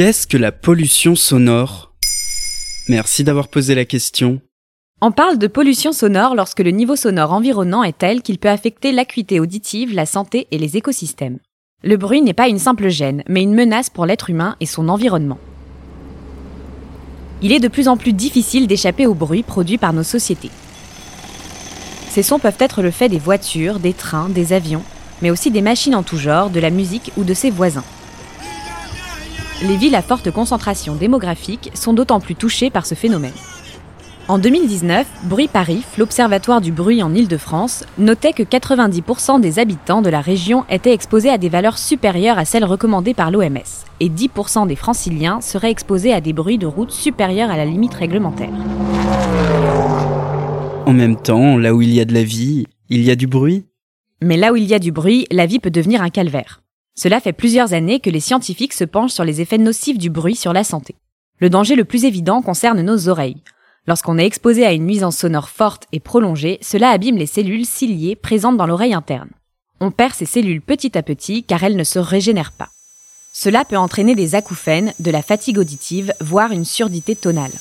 Qu'est-ce que la pollution sonore? Merci d'avoir posé la question. On parle de pollution sonore lorsque le niveau sonore environnant est tel qu'il peut affecter l'acuité auditive, la santé et les écosystèmes. Le bruit n'est pas une simple gêne, mais une menace pour l'être humain et son environnement. Il est de plus en plus difficile d'échapper au bruit produit par nos sociétés. Ces sons peuvent être le fait des voitures, des trains, des avions, mais aussi des machines en tout genre, de la musique ou de ses voisins. Les villes à forte concentration démographique sont d'autant plus touchées par ce phénomène. En 2019, Bruit Paris, l'Observatoire du bruit en Île-de-France, notait que 90% des habitants de la région étaient exposés à des valeurs supérieures à celles recommandées par l'OMS, et 10% des franciliens seraient exposés à des bruits de route supérieurs à la limite réglementaire. En même temps, là où il y a de la vie, il y a du bruit? Mais là où il y a du bruit, la vie peut devenir un calvaire. Cela fait plusieurs années que les scientifiques se penchent sur les effets nocifs du bruit sur la santé. Le danger le plus évident concerne nos oreilles. Lorsqu'on est exposé à une nuisance sonore forte et prolongée, cela abîme les cellules ciliées présentes dans l'oreille interne. On perd ces cellules petit à petit car elles ne se régénèrent pas. Cela peut entraîner des acouphènes, de la fatigue auditive, voire une surdité tonale.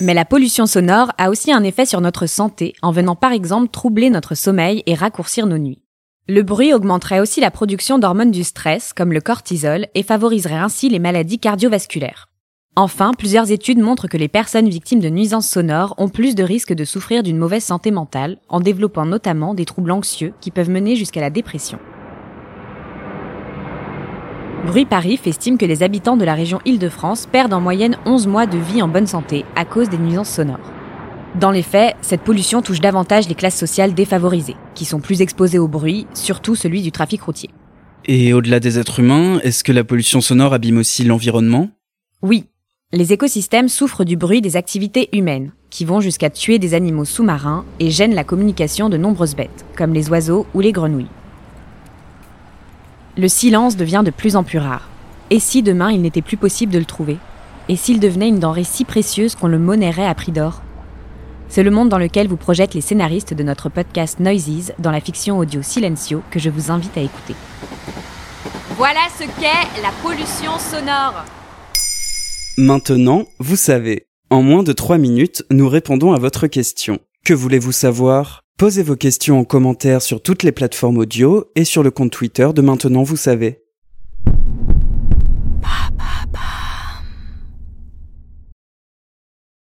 Mais la pollution sonore a aussi un effet sur notre santé en venant par exemple troubler notre sommeil et raccourcir nos nuits. Le bruit augmenterait aussi la production d'hormones du stress, comme le cortisol, et favoriserait ainsi les maladies cardiovasculaires. Enfin, plusieurs études montrent que les personnes victimes de nuisances sonores ont plus de risques de souffrir d'une mauvaise santé mentale, en développant notamment des troubles anxieux qui peuvent mener jusqu'à la dépression. Bruit Paris estime que les habitants de la région Île-de-France perdent en moyenne 11 mois de vie en bonne santé à cause des nuisances sonores. Dans les faits, cette pollution touche davantage les classes sociales défavorisées, qui sont plus exposées au bruit, surtout celui du trafic routier. Et au-delà des êtres humains, est-ce que la pollution sonore abîme aussi l'environnement? Oui, les écosystèmes souffrent du bruit des activités humaines, qui vont jusqu'à tuer des animaux sous-marins et gênent la communication de nombreuses bêtes, comme les oiseaux ou les grenouilles. Le silence devient de plus en plus rare. Et si demain il n'était plus possible de le trouver? Et s'il devenait une denrée si précieuse qu'on le monnaierait à prix d'or? C'est le monde dans lequel vous projettent les scénaristes de notre podcast Noises dans la fiction audio Silencio que je vous invite à écouter. Voilà ce qu'est la pollution sonore Maintenant, vous savez. En moins de 3 minutes, nous répondons à votre question. Que voulez-vous savoir? Posez vos questions en commentaire sur toutes les plateformes audio et sur le compte Twitter de Maintenant, vous savez.